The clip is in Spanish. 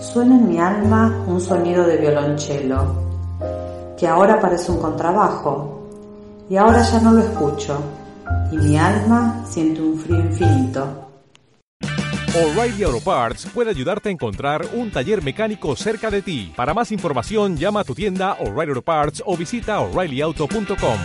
Suena en mi alma un sonido de violonchelo, que ahora parece un contrabajo, y ahora ya no lo escucho, y mi alma siente un frío infinito. O'Reilly Auto Parts puede ayudarte a encontrar un taller mecánico cerca de ti. Para más información, llama a tu tienda O'Reilly Auto Parts o visita oreillyauto.com.